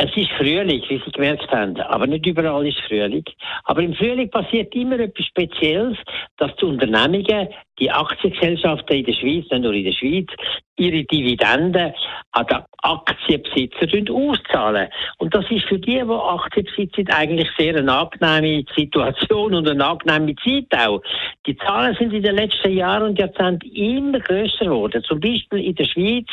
Es ist Frühling, wie Sie gemerkt haben. Aber nicht überall ist Frühling. Aber im Frühling passiert immer etwas Spezielles, dass die Unternehmungen, die Aktiengesellschaften in der Schweiz, nicht nur in der Schweiz, ihre Dividenden an den Aktienbesitzer auszahlen. Und das ist für die, die Aktien besitzen, eigentlich sehr eine angenehme Situation und eine angenehme Zeit auch. Die Zahlen sind in den letzten Jahren und Jahrzehnten immer größer geworden. Zum Beispiel in der Schweiz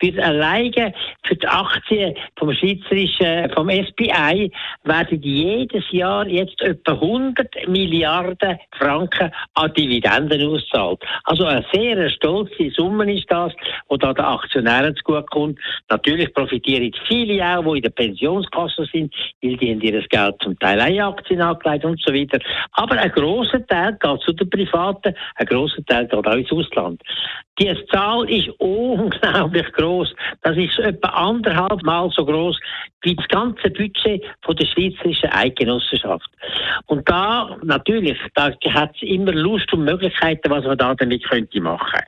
wird alleine für die Aktien vom schweizerischen, vom SPI werden jedes Jahr jetzt etwa 100 Milliarden Franken an Dividenden auszahlt. Also eine sehr stolze Summe ist das die da den Aktionären zugutekommt. Natürlich profitieren viele auch, die in der Pensionskasse sind, weil die haben ihr Geld zum Teil auch Aktien angelegt und so weiter. Aber ein grosser Teil geht zu den Privaten, ein grosser Teil geht auch ins Ausland. Die Zahl ist unglaublich groß. Das ist etwa anderthalb Mal so groß wie das ganze Budget von der Schweizerischen Eidgenossenschaft. Und da, natürlich, da hat es immer Lust und Möglichkeiten, was man da damit könnte machen.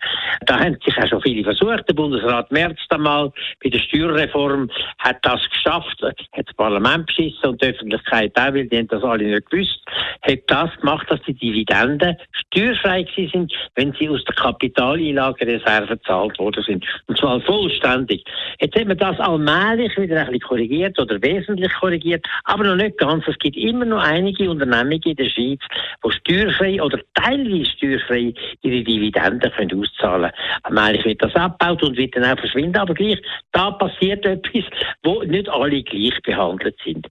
Da haben sich auch schon viele versucht. Der Bundesrat Merz damals bei der Steuerreform hat das geschafft, hat das Parlament beschissen und die Öffentlichkeit auch, weil die haben das alle nicht gewusst, hat das gemacht, dass die Dividenden steuerfrei sind, wenn sie aus der Kapitaleinlagereserve gezahlt worden sind. Und zwar vollständig. Jetzt haben wir das allmählich wieder ein bisschen korrigiert oder wesentlich korrigiert, aber noch nicht ganz. Es gibt immer noch einige Unternehmungen in der Schweiz, die steuerfrei oder teilweise steuerfrei ihre Dividenden können auszahlen können. Allmählich wird das abgebaut und wird dann auch verschwinden, aber gleich, da passiert etwas, wo nicht alle gleich behandelt sind.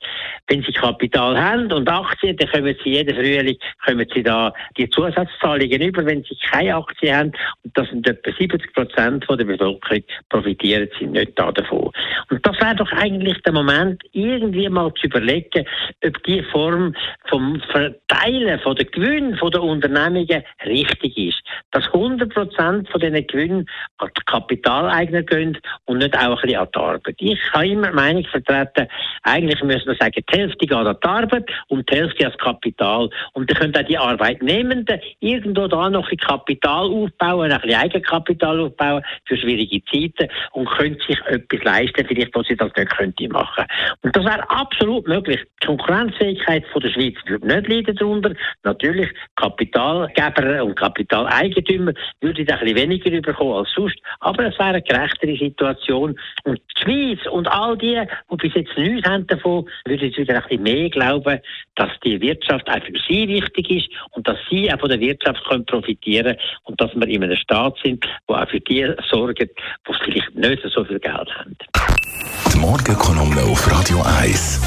Wenn sie Kapital haben und Aktien, dann kommen sie jeden Frühling kommen sie da die Zusatzzahlungen über, wenn sie keine Aktien haben. Und das sind etwa 70 Prozent der Bevölkerung profitieren sie nicht davon. Und das wäre doch eigentlich der Moment, irgendwie mal zu überlegen, ob die Form vom Verteilen von der Gewinn von der Unternehmungen richtig ist. Dass 100 Prozent von diesen Gewinnen an die Kapitaleigner gehen und nicht auch ein bisschen an die Arbeit. Ich habe immer die Meinung vertreten, eigentlich müssen wir sagen, die Hälfte geht an die Arbeit und die Hälfte an das Kapital. Und dann können auch die Arbeitnehmenden irgendwo da noch ein Kapital aufbauen, ein bisschen Eigenkapital aufbauen für schwierige Zeiten und können sich etwas leisten, vielleicht, was sie das nicht könnte machen. Und das wäre absolut möglich. Die Konkurrenzfähigkeit von der Schweiz würde nicht leiden darunter. Natürlich, Kapitalgeber und Kapitaleigentümer würden ein bisschen weniger bekommen als sonst, aber es wäre eine gerechtere Situation. Und die Schweiz und all die, die bis jetzt nichts haben davon, würden jetzt wieder ein bisschen mehr glauben, dass die Wirtschaft auch für sie wichtig ist und dass sie auch von der Wirtschaft können profitieren und dass wir in einem Staat sind, der auch für die sorgt, die vielleicht nicht so viel Geld haben. Die Morgenkolumne auf Radio 1.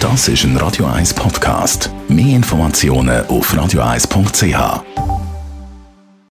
Das ist ein Radio 1 Podcast. Mehr Informationen auf radio1.ch.